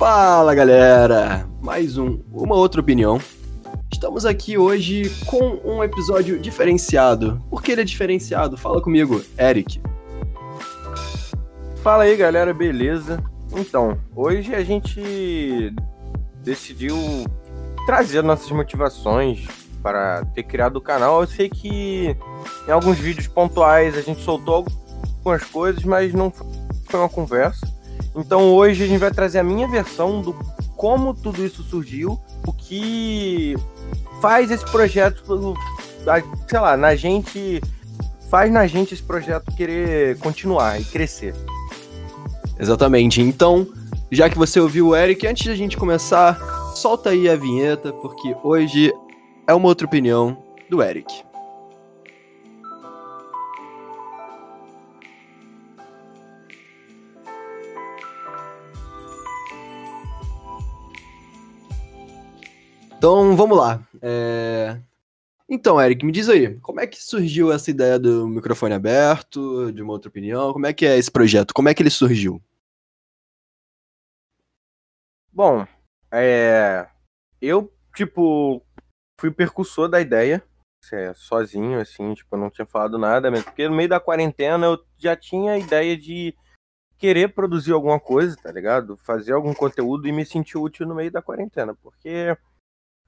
Fala galera! Mais um, uma outra opinião. Estamos aqui hoje com um episódio diferenciado. Por que ele é diferenciado? Fala comigo, Eric. Fala aí galera, beleza? Então, hoje a gente decidiu trazer nossas motivações para ter criado o canal. Eu sei que em alguns vídeos pontuais a gente soltou algumas coisas, mas não foi uma conversa. Então hoje a gente vai trazer a minha versão do como tudo isso surgiu, o que faz esse projeto, sei lá, na gente faz na gente esse projeto querer continuar e crescer. Exatamente. Então, já que você ouviu o Eric, antes de a gente começar, solta aí a vinheta, porque hoje é uma outra opinião do Eric. Então, vamos lá. É... Então, Eric, me diz aí, como é que surgiu essa ideia do microfone aberto, de uma outra opinião? Como é que é esse projeto? Como é que ele surgiu? Bom, é... eu, tipo, fui percussor da ideia, é, sozinho, assim, tipo, eu não tinha falado nada, mesmo, porque no meio da quarentena eu já tinha a ideia de querer produzir alguma coisa, tá ligado? Fazer algum conteúdo e me sentir útil no meio da quarentena, porque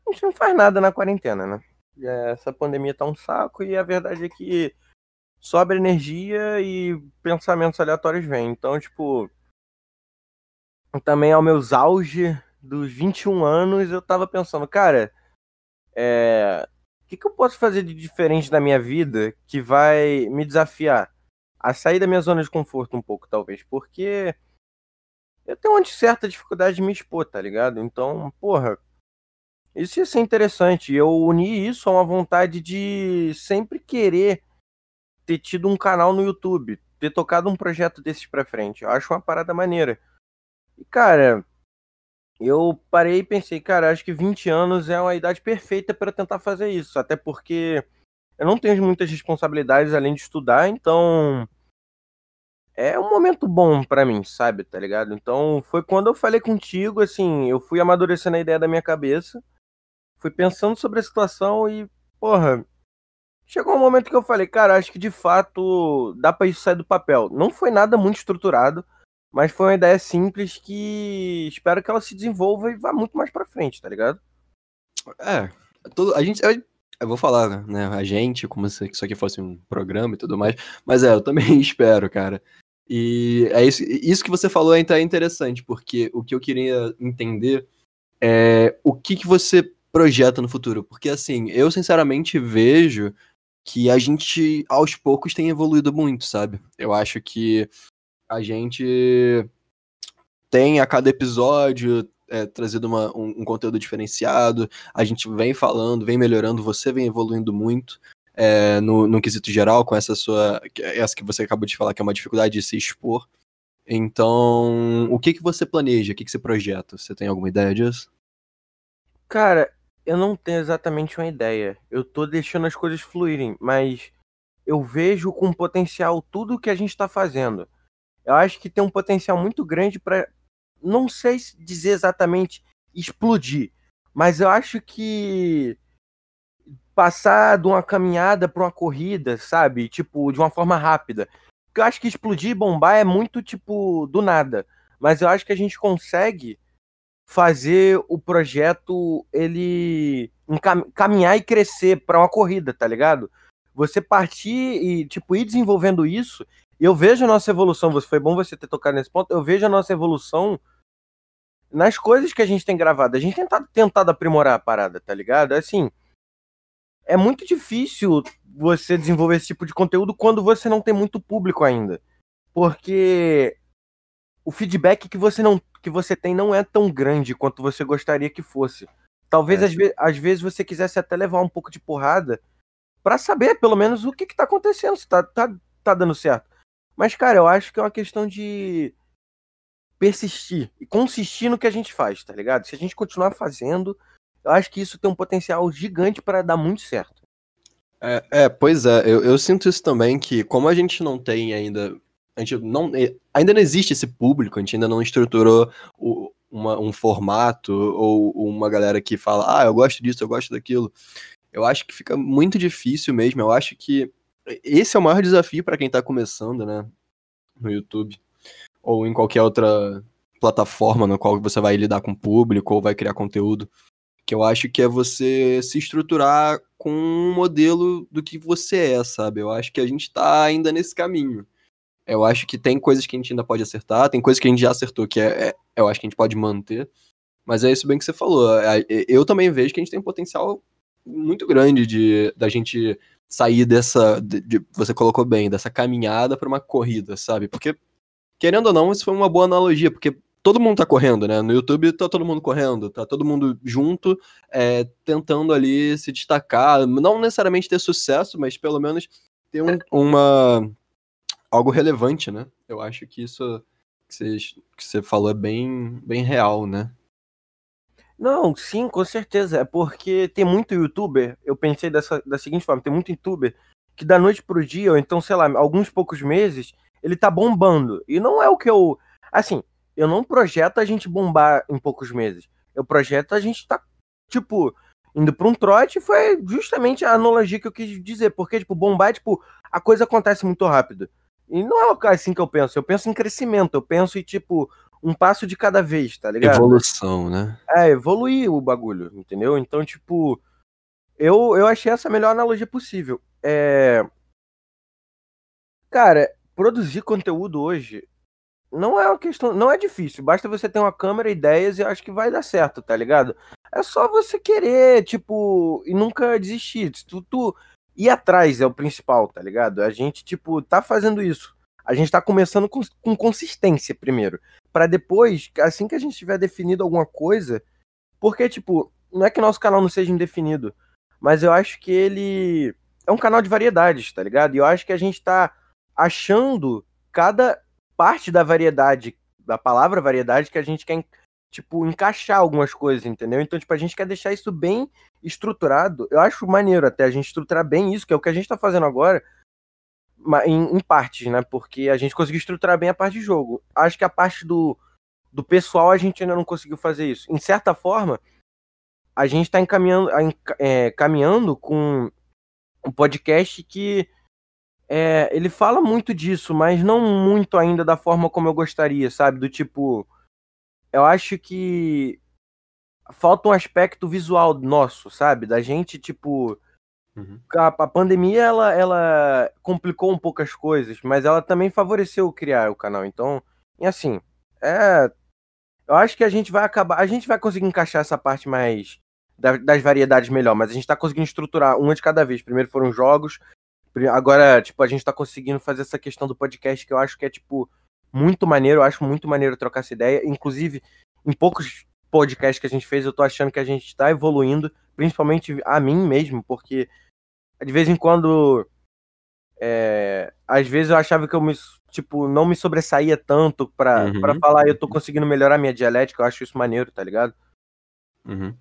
a gente não faz nada na quarentena, né? Essa pandemia tá um saco e a verdade é que sobra energia e pensamentos aleatórios vêm. Então, tipo, também ao meus auge dos 21 anos, eu tava pensando, cara, é, o que, que eu posso fazer de diferente na minha vida que vai me desafiar a sair da minha zona de conforto um pouco, talvez, porque eu tenho uma certa dificuldade de me expor, tá ligado? Então, porra, isso ia ser interessante. Eu uni isso a uma vontade de sempre querer ter tido um canal no YouTube, ter tocado um projeto desses pra frente. Eu acho uma parada maneira. E, cara, eu parei e pensei, cara, acho que 20 anos é uma idade perfeita para tentar fazer isso. Até porque eu não tenho muitas responsabilidades além de estudar, então é um momento bom para mim, sabe, tá ligado? Então foi quando eu falei contigo, assim, eu fui amadurecendo a ideia da minha cabeça fui pensando sobre a situação e, porra, chegou um momento que eu falei, cara, acho que de fato dá pra isso sair do papel. Não foi nada muito estruturado, mas foi uma ideia simples que espero que ela se desenvolva e vá muito mais pra frente, tá ligado? É, todo, a gente. Eu vou falar, né? A gente, como se isso aqui fosse um programa e tudo mais. Mas é, eu também espero, cara. E é isso, isso que você falou é interessante, porque o que eu queria entender é o que, que você projeta no futuro? Porque, assim, eu sinceramente vejo que a gente, aos poucos, tem evoluído muito, sabe? Eu acho que a gente tem a cada episódio é, trazido uma, um, um, conteúdo diferenciado, a gente vem falando, vem melhorando, você vem evoluindo muito é, no, no quesito geral, com essa sua. Essa que você acabou de falar, que é uma dificuldade de se expor. Então, o que, que você planeja? O que, que você projeta? Você tem alguma ideia disso? Cara, eu não tenho exatamente uma ideia. Eu tô deixando as coisas fluírem, mas eu vejo com potencial tudo o que a gente está fazendo. Eu acho que tem um potencial muito grande para, não sei dizer exatamente explodir, mas eu acho que passar de uma caminhada para uma corrida, sabe? Tipo, de uma forma rápida. Porque eu acho que explodir e bombar é muito tipo do nada. Mas eu acho que a gente consegue fazer o projeto ele caminhar e crescer para uma corrida, tá ligado? Você partir e tipo ir desenvolvendo isso. Eu vejo a nossa evolução. Foi bom você ter tocado nesse ponto. Eu vejo a nossa evolução nas coisas que a gente tem gravado. A gente tem tentado, tentado aprimorar a parada, tá ligado? Assim, é muito difícil você desenvolver esse tipo de conteúdo quando você não tem muito público ainda. Porque o feedback que você não que você tem não é tão grande quanto você gostaria que fosse. Talvez é. às, ve às, vezes você quisesse até levar um pouco de porrada para saber pelo menos o que, que tá acontecendo, se tá, tá, tá dando certo. Mas, cara, eu acho que é uma questão de persistir e consistir no que a gente faz, tá ligado? Se a gente continuar fazendo, eu acho que isso tem um potencial gigante para dar muito certo. É, é pois é, eu, eu, sinto isso também, que como a gente não tem ainda a gente não, ainda não existe esse público, a gente ainda não estruturou o, uma, um formato ou uma galera que fala, ah, eu gosto disso, eu gosto daquilo. Eu acho que fica muito difícil mesmo. Eu acho que esse é o maior desafio para quem está começando, né? No YouTube ou em qualquer outra plataforma no qual você vai lidar com o público ou vai criar conteúdo. Que eu acho que é você se estruturar com um modelo do que você é, sabe? Eu acho que a gente está ainda nesse caminho. Eu acho que tem coisas que a gente ainda pode acertar, tem coisas que a gente já acertou que é, é eu acho que a gente pode manter. Mas é isso bem que você falou. É, é, eu também vejo que a gente tem um potencial muito grande de da gente sair dessa, de, de, você colocou bem, dessa caminhada para uma corrida, sabe? Porque querendo ou não, isso foi uma boa analogia, porque todo mundo tá correndo, né? No YouTube tá todo mundo correndo, tá todo mundo junto, é, tentando ali se destacar, não necessariamente ter sucesso, mas pelo menos ter um, uma algo relevante, né? Eu acho que isso que você, que você falou é bem, bem real, né? Não, sim, com certeza. É porque tem muito youtuber, eu pensei dessa, da seguinte forma, tem muito youtuber que da noite pro dia, ou então, sei lá, alguns poucos meses, ele tá bombando. E não é o que eu. Assim, eu não projeto a gente bombar em poucos meses. Eu projeto a gente tá, tipo, indo pra um trote foi justamente a analogia que eu quis dizer. Porque, tipo, bombar, tipo, a coisa acontece muito rápido. E não é assim que eu penso. Eu penso em crescimento. Eu penso em, tipo, um passo de cada vez, tá ligado? Evolução, né? É, evoluir o bagulho, entendeu? Então, tipo, eu, eu achei essa a melhor analogia possível. É. Cara, produzir conteúdo hoje não é uma questão. Não é difícil. Basta você ter uma câmera, ideias e eu acho que vai dar certo, tá ligado? É só você querer, tipo, e nunca desistir. Tu, tu, ir atrás é o principal, tá ligado? A gente, tipo, tá fazendo isso. A gente tá começando com, com consistência primeiro. para depois, assim que a gente tiver definido alguma coisa. Porque, tipo, não é que nosso canal não seja indefinido. Mas eu acho que ele é um canal de variedades, tá ligado? E eu acho que a gente tá achando cada parte da variedade, da palavra variedade, que a gente quer tipo, encaixar algumas coisas, entendeu? Então, tipo, a gente quer deixar isso bem estruturado. Eu acho maneiro até a gente estruturar bem isso, que é o que a gente tá fazendo agora, em, em partes, né? Porque a gente conseguiu estruturar bem a parte de jogo. Acho que a parte do, do pessoal a gente ainda não conseguiu fazer isso. Em certa forma, a gente está encaminhando, é, caminhando com um podcast que é, ele fala muito disso, mas não muito ainda da forma como eu gostaria, sabe? Do tipo, eu acho que falta um aspecto visual nosso, sabe? Da gente, tipo. Uhum. A, a, pandemia ela, ela complicou um pouco as coisas, mas ela também favoreceu criar o canal. Então, e assim, é. Eu acho que a gente vai acabar. A gente vai conseguir encaixar essa parte mais da, das variedades melhor, mas a gente tá conseguindo estruturar uma de cada vez. Primeiro foram jogos. Agora, tipo, a gente tá conseguindo fazer essa questão do podcast que eu acho que é, tipo, muito maneiro, eu acho muito maneiro trocar essa ideia. Inclusive, em poucos podcasts que a gente fez, eu tô achando que a gente está evoluindo, principalmente a mim mesmo, porque de vez em quando. É, às vezes eu achava que eu me, tipo, não me sobressaía tanto pra, uhum. Pra falar, eu tô conseguindo melhorar minha dialética, eu acho isso maneiro, tá ligado? Uhum.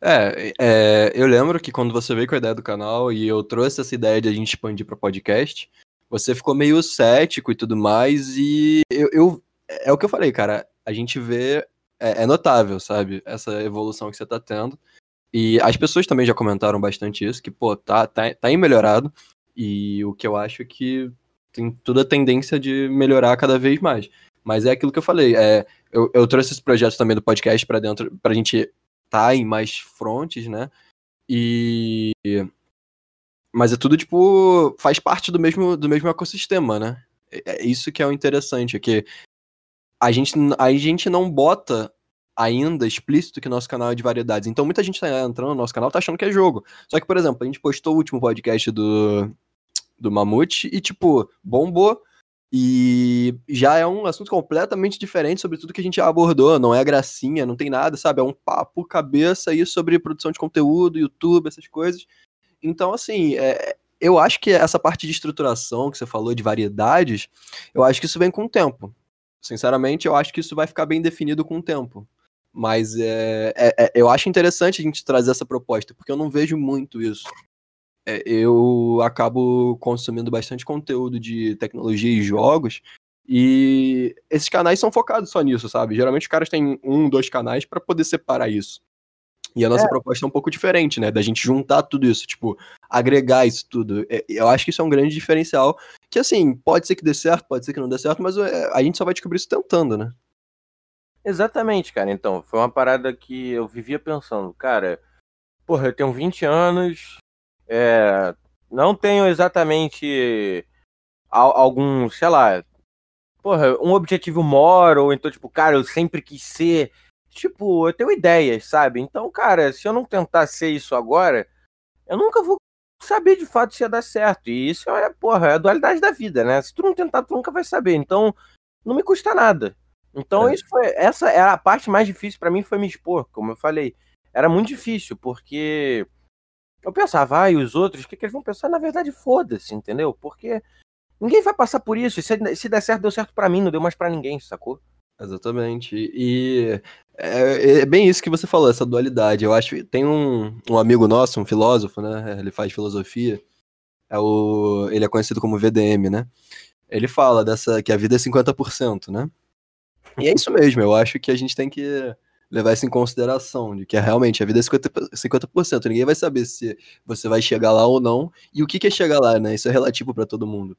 É, é, eu lembro que quando você veio com a ideia do canal e eu trouxe essa ideia de a gente expandir para podcast, você ficou meio cético e tudo mais, e eu, eu, é o que eu falei, cara, a gente vê, é, é, notável, sabe, essa evolução que você tá tendo, e as pessoas também já comentaram bastante isso, que, pô, tá, tá, tá em melhorado, e o que eu acho que tem toda a tendência de melhorar cada vez mais. Mas é aquilo que eu falei, é, eu, eu trouxe esse projeto também do podcast para dentro, pra gente tá em mais frontes, né, e mas é tudo, tipo, faz parte do mesmo, do mesmo ecossistema, né? É, é isso que é o interessante, é que a gente, a gente não bota ainda explícito que nosso canal é de variedades. Então muita gente tá entrando no nosso canal tá achando que é jogo. Só que, por exemplo, a gente postou o último podcast do, do Mamute e, tipo, bombou. E já é um assunto completamente diferente sobre tudo que a gente já abordou. Não é gracinha, não tem nada, sabe? É um papo cabeça aí sobre produção de conteúdo, YouTube, essas coisas. Então, assim, é, eu acho que essa parte de estruturação que você falou, de variedades, eu acho que isso vem com o tempo. Sinceramente, eu acho que isso vai ficar bem definido com o tempo. Mas é, é, é eu acho interessante a gente trazer essa proposta, porque eu não vejo muito isso. É, eu acabo consumindo bastante conteúdo de tecnologia e jogos, E esses canais são focados só nisso, sabe? Geralmente os caras têm um, dois canais para poder separar isso. E a nossa é. proposta é um pouco diferente, né? Da gente juntar tudo isso, tipo, agregar isso tudo. É, eu acho que isso é um grande diferencial. Que, assim, pode ser que dê certo, pode ser que não dê certo, mas é, a gente só vai descobrir isso tentando, né? Exatamente, cara. Então, foi uma parada que eu vivia pensando, cara, porra, eu tenho 20 anos, é, não tenho exatamente algum, sei lá, porra, um objetivo moro, ou então, tipo, cara, eu sempre quis ser. Tipo, eu tenho ideias, sabe? Então, cara, se eu não tentar ser isso agora, eu nunca vou saber de fato se ia dar certo. E isso é, porra, é a dualidade da vida, né? Se tu não tentar, tu nunca vai saber. Então, não me custa nada. Então, é. isso foi. Essa era a parte mais difícil para mim, foi me expor, como eu falei. Era muito difícil, porque eu pensava, ah, e os outros, o que, que eles vão pensar? Na verdade, foda-se, entendeu? Porque ninguém vai passar por isso. Se, se der certo, deu certo para mim, não deu mais para ninguém, sacou? Exatamente. E é, é, bem isso que você falou, essa dualidade. Eu acho que tem um, um amigo nosso, um filósofo, né? Ele faz filosofia. É o, ele é conhecido como VDM, né? Ele fala dessa que a vida é 50%, né? E é isso mesmo, eu acho que a gente tem que levar isso em consideração, de que é realmente a vida é 50%, 50%. Ninguém vai saber se você vai chegar lá ou não, e o que, que é chegar lá, né? Isso é relativo para todo mundo.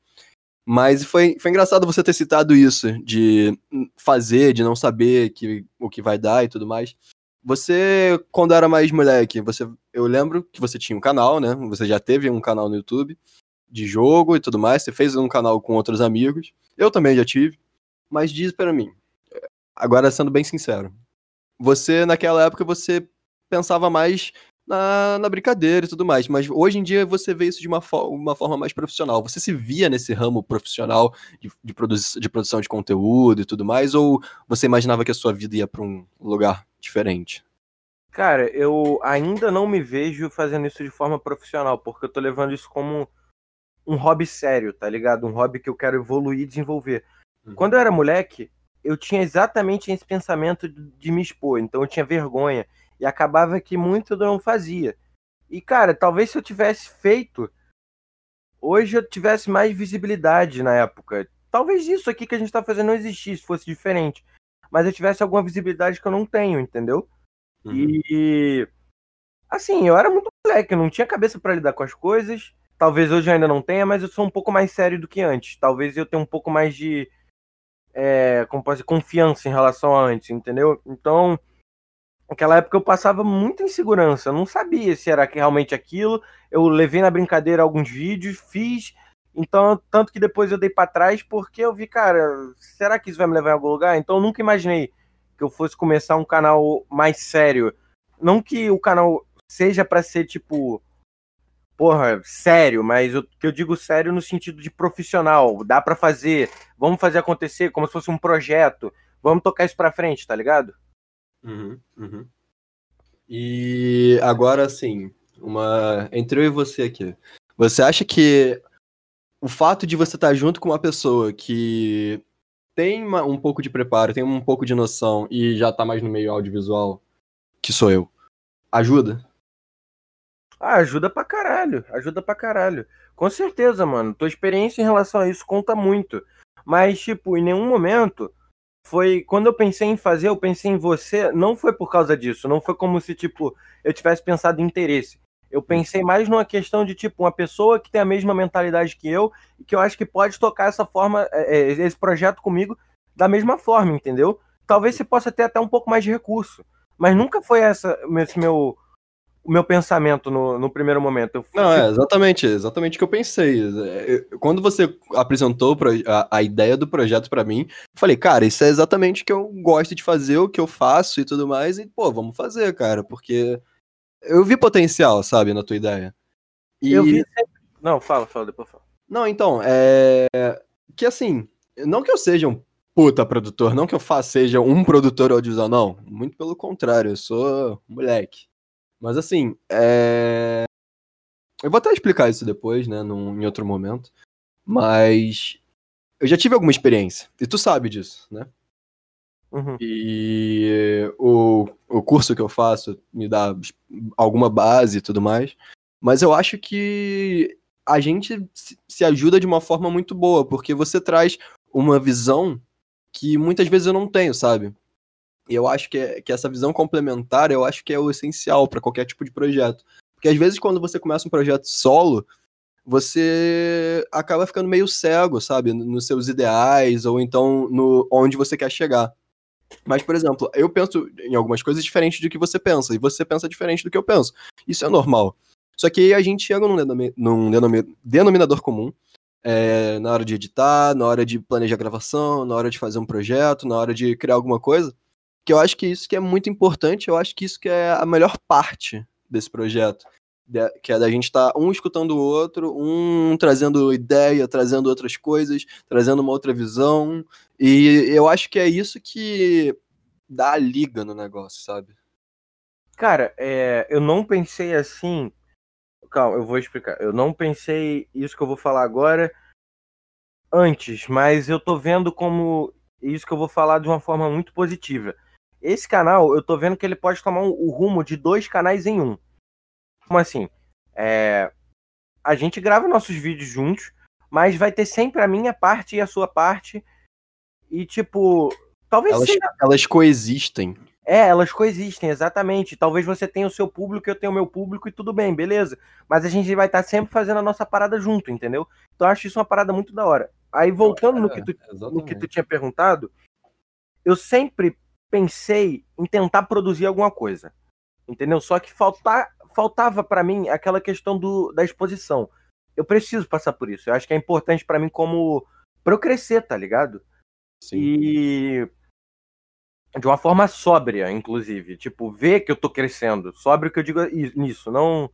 Mas foi, foi engraçado você ter citado isso, de fazer, de não saber que, o que vai dar e tudo mais. Você, quando era mais moleque, você, eu lembro que você tinha um canal, né? Você já teve um canal no YouTube de jogo e tudo mais. Você fez um canal com outros amigos. Eu também já tive. Mas diz para mim, agora sendo bem sincero, você, naquela época, você pensava mais na, na brincadeira e tudo mais, mas hoje em dia você vê isso de uma, fo uma forma mais profissional. Você se via nesse ramo profissional de, de, produ de produção de conteúdo e tudo mais, ou você imaginava que a sua vida ia para um lugar diferente? Cara, eu ainda não me vejo fazendo isso de forma profissional, porque eu tô levando isso como um hobby sério, tá ligado? Um hobby que eu quero evoluir e desenvolver. Uhum. Quando eu era moleque, eu tinha exatamente esse pensamento de me expor, então eu tinha vergonha. E acabava que muito eu não fazia. E, cara, talvez se eu tivesse feito, hoje eu tivesse mais visibilidade na época. Talvez isso aqui que a gente tá fazendo não existisse, fosse diferente. Mas eu tivesse alguma visibilidade que eu não tenho, entendeu? Uhum. E. Assim, eu era muito moleque, eu não tinha cabeça para lidar com as coisas. Talvez hoje eu ainda não tenha, mas eu sou um pouco mais sério do que antes. Talvez eu tenha um pouco mais de é, como pode dizer, confiança em relação a antes, entendeu? Então, naquela época eu passava muita insegurança, eu não sabia se era realmente aquilo. Eu levei na brincadeira alguns vídeos, fiz, então, tanto que depois eu dei para trás porque eu vi, cara, será que isso vai me levar em algum lugar? Então, eu nunca imaginei que eu fosse começar um canal mais sério. Não que o canal seja para ser tipo porra, sério, mas o que eu digo sério no sentido de profissional, dá para fazer, vamos fazer acontecer como se fosse um projeto, vamos tocar isso pra frente, tá ligado? Uhum, uhum. E agora, assim, uma. Entre eu e você aqui. Você acha que o fato de você estar junto com uma pessoa que tem uma, um pouco de preparo, tem um pouco de noção e já tá mais no meio audiovisual, que sou eu, ajuda? Ah, ajuda pra caralho, ajuda pra caralho. Com certeza, mano. Tua experiência em relação a isso conta muito. Mas, tipo, em nenhum momento foi. Quando eu pensei em fazer, eu pensei em você, não foi por causa disso. Não foi como se, tipo, eu tivesse pensado em interesse. Eu pensei mais numa questão de, tipo, uma pessoa que tem a mesma mentalidade que eu e que eu acho que pode tocar essa forma, é, é, esse projeto comigo da mesma forma, entendeu? Talvez você possa ter até um pouco mais de recurso. Mas nunca foi essa, esse meu o meu pensamento no, no primeiro momento. Eu, não, é exatamente, exatamente o que eu pensei. É, quando você apresentou a, a ideia do projeto para mim, eu falei, cara, isso é exatamente o que eu gosto de fazer, o que eu faço e tudo mais, e, pô, vamos fazer, cara, porque eu vi potencial, sabe, na tua ideia. E... Eu vi. Não, fala, fala, depois fala. Não, então, é. Que assim, não que eu seja um puta produtor, não que eu faça, seja um produtor audiovisual, não. Muito pelo contrário, eu sou moleque. Mas assim, é... eu vou até explicar isso depois, né, num, em outro momento. Mas eu já tive alguma experiência, e tu sabe disso, né? Uhum. E o, o curso que eu faço me dá alguma base e tudo mais. Mas eu acho que a gente se ajuda de uma forma muito boa, porque você traz uma visão que muitas vezes eu não tenho, sabe? E eu acho que, é, que essa visão complementar, eu acho que é o essencial para qualquer tipo de projeto. Porque às vezes quando você começa um projeto solo, você acaba ficando meio cego, sabe, nos seus ideais ou então no onde você quer chegar. Mas, por exemplo, eu penso em algumas coisas diferentes do que você pensa, e você pensa diferente do que eu penso. Isso é normal. Só que a gente chega num, denomi num denomi denominador comum, é, na hora de editar, na hora de planejar gravação, na hora de fazer um projeto, na hora de criar alguma coisa, que eu acho que isso que é muito importante, eu acho que isso que é a melhor parte desse projeto, que é da gente estar tá um escutando o outro, um trazendo ideia, trazendo outras coisas, trazendo uma outra visão, e eu acho que é isso que dá a liga no negócio, sabe? Cara, é, eu não pensei assim. Calma, eu vou explicar. Eu não pensei isso que eu vou falar agora antes, mas eu tô vendo como isso que eu vou falar de uma forma muito positiva. Esse canal, eu tô vendo que ele pode tomar um, o rumo de dois canais em um. Como assim? É, a gente grava nossos vídeos juntos, mas vai ter sempre a minha parte e a sua parte. E, tipo, talvez elas, seja... elas coexistem. É, elas coexistem, exatamente. Talvez você tenha o seu público, eu tenha o meu público e tudo bem, beleza. Mas a gente vai estar sempre fazendo a nossa parada junto, entendeu? Então eu acho isso uma parada muito da hora. Aí voltando no, que tu, no que tu tinha perguntado, eu sempre pensei em tentar produzir alguma coisa. Entendeu? Só que faltar, faltava para mim aquela questão do, da exposição. Eu preciso passar por isso. Eu acho que é importante para mim como para eu crescer, tá ligado? Sim. E de uma forma sóbria, inclusive, tipo, ver que eu tô crescendo. Sóbrio que eu digo nisso, não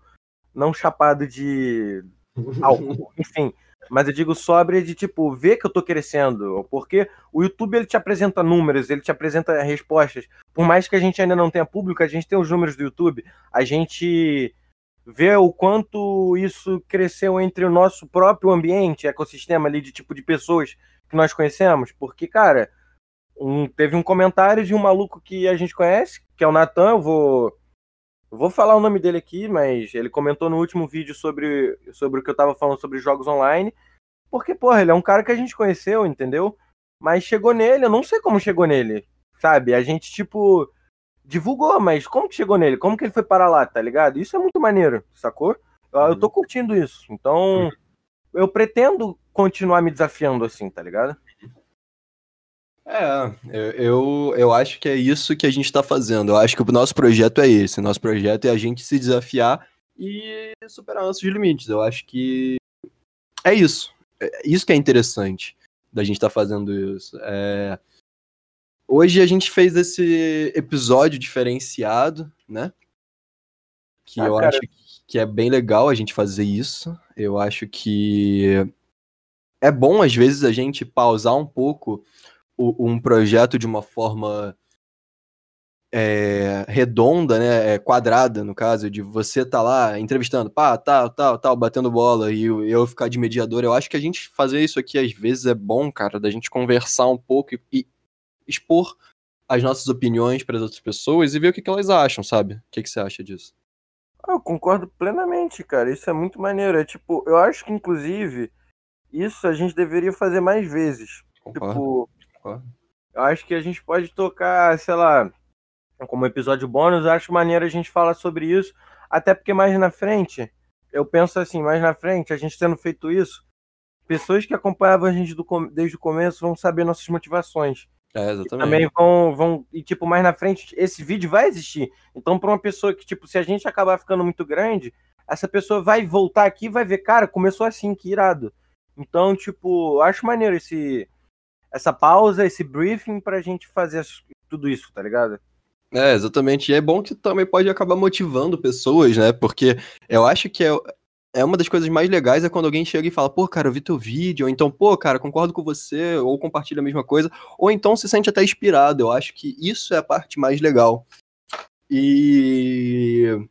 não chapado de álcool, enfim, mas eu digo sóbria de tipo ver que eu tô crescendo, porque o YouTube ele te apresenta números, ele te apresenta respostas. Por mais que a gente ainda não tenha público, a gente tem os números do YouTube, a gente vê o quanto isso cresceu entre o nosso próprio ambiente, ecossistema ali de tipo de pessoas que nós conhecemos, porque cara, um, teve um comentário de um maluco que a gente conhece, que é o Natan, eu vou vou falar o nome dele aqui, mas ele comentou no último vídeo sobre, sobre o que eu tava falando sobre jogos online. Porque, porra, ele é um cara que a gente conheceu, entendeu? Mas chegou nele, eu não sei como chegou nele, sabe? A gente, tipo, divulgou, mas como que chegou nele? Como que ele foi para lá, tá ligado? Isso é muito maneiro, sacou? Eu, eu tô uhum. curtindo isso. Então, uhum. eu pretendo continuar me desafiando assim, tá ligado? É, eu, eu acho que é isso que a gente está fazendo. Eu acho que o nosso projeto é esse. Nosso projeto é a gente se desafiar e superar nossos limites. Eu acho que é isso. É isso que é interessante da gente estar tá fazendo isso. É... Hoje a gente fez esse episódio diferenciado, né? Que ah, eu cara... acho que é bem legal a gente fazer isso. Eu acho que é bom, às vezes, a gente pausar um pouco um projeto de uma forma é, redonda, né, é, quadrada, no caso, de você tá lá entrevistando, pá, tal, tal, tal, batendo bola e eu, ficar de mediador, eu acho que a gente fazer isso aqui às vezes é bom, cara, da gente conversar um pouco e, e expor as nossas opiniões para as outras pessoas e ver o que, que elas acham, sabe? O que, que você acha disso? Ah, eu concordo plenamente, cara. Isso é muito maneiro. É tipo, eu acho que inclusive isso a gente deveria fazer mais vezes. Concordo. Tipo, eu acho que a gente pode tocar, sei lá, como episódio bônus, eu acho maneiro a gente falar sobre isso, até porque mais na frente, eu penso assim, mais na frente, a gente tendo feito isso, pessoas que acompanhavam a gente do, desde o começo vão saber nossas motivações. É, exatamente. E também vão, vão, e tipo, mais na frente, esse vídeo vai existir. Então, para uma pessoa que, tipo, se a gente acabar ficando muito grande, essa pessoa vai voltar aqui e vai ver, cara, começou assim, que irado. Então, tipo, acho maneiro esse, essa pausa, esse briefing pra gente fazer tudo isso, tá ligado? É, exatamente. E é bom que também pode acabar motivando pessoas, né? Porque eu acho que é, é uma das coisas mais legais é quando alguém chega e fala, pô, cara, eu vi teu vídeo, ou então, pô, cara, concordo com você, ou compartilha a mesma coisa, ou então se sente até inspirado. Eu acho que isso é a parte mais legal. E.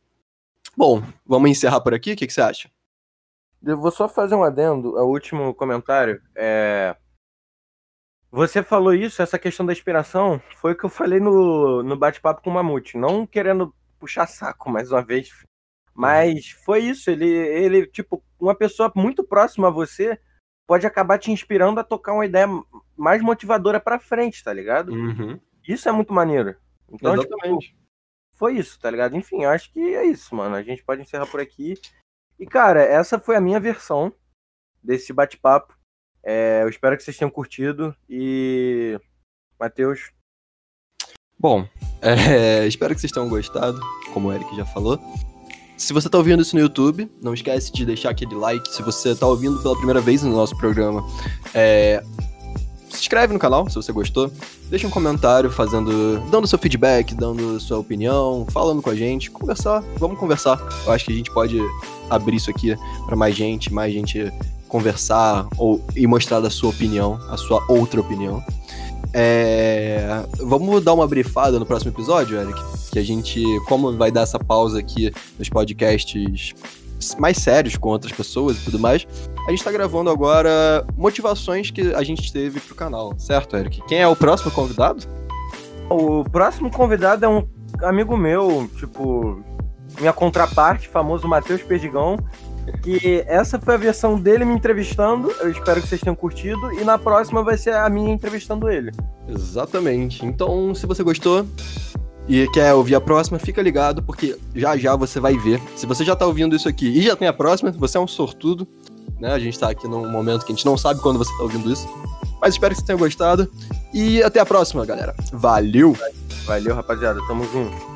Bom, vamos encerrar por aqui? O que, que você acha? Eu vou só fazer um adendo, o último comentário. É você falou isso, essa questão da inspiração, foi o que eu falei no, no bate-papo com o Mamute. Não querendo puxar saco mais uma vez, mas foi isso. Ele, ele, tipo, uma pessoa muito próxima a você pode acabar te inspirando a tocar uma ideia mais motivadora pra frente, tá ligado? Uhum. Isso é muito maneiro. Então, tipo, Exatamente. foi isso, tá ligado? Enfim, eu acho que é isso, mano. A gente pode encerrar por aqui. E, cara, essa foi a minha versão desse bate-papo. É, eu espero que vocês tenham curtido. E. Matheus, Bom, é, espero que vocês tenham gostado, como o Eric já falou. Se você tá ouvindo isso no YouTube, não esquece de deixar aquele like. Se você tá ouvindo pela primeira vez no nosso programa, é, se inscreve no canal se você gostou. Deixa um comentário fazendo, dando seu feedback, dando sua opinião, falando com a gente, conversar. Vamos conversar. Eu acho que a gente pode abrir isso aqui para mais gente, mais gente conversar ou e mostrar da sua opinião, a sua outra opinião. É, Vamos dar uma brifada no próximo episódio, Eric? Que a gente, como vai dar essa pausa aqui nos podcasts mais sérios com outras pessoas e tudo mais, a gente tá gravando agora motivações que a gente teve pro canal, certo, Eric? Quem é o próximo convidado? o próximo convidado é um amigo meu, tipo, minha contraparte, famoso Matheus Perdigão. Que essa foi a versão dele me entrevistando. Eu espero que vocês tenham curtido. E na próxima vai ser a minha entrevistando ele. Exatamente. Então, se você gostou e quer ouvir a próxima, fica ligado, porque já já você vai ver. Se você já tá ouvindo isso aqui e já tem a próxima, você é um sortudo. Né? A gente tá aqui num momento que a gente não sabe quando você tá ouvindo isso. Mas espero que você tenha gostado. E até a próxima, galera. Valeu! Valeu, rapaziada. Tamo junto.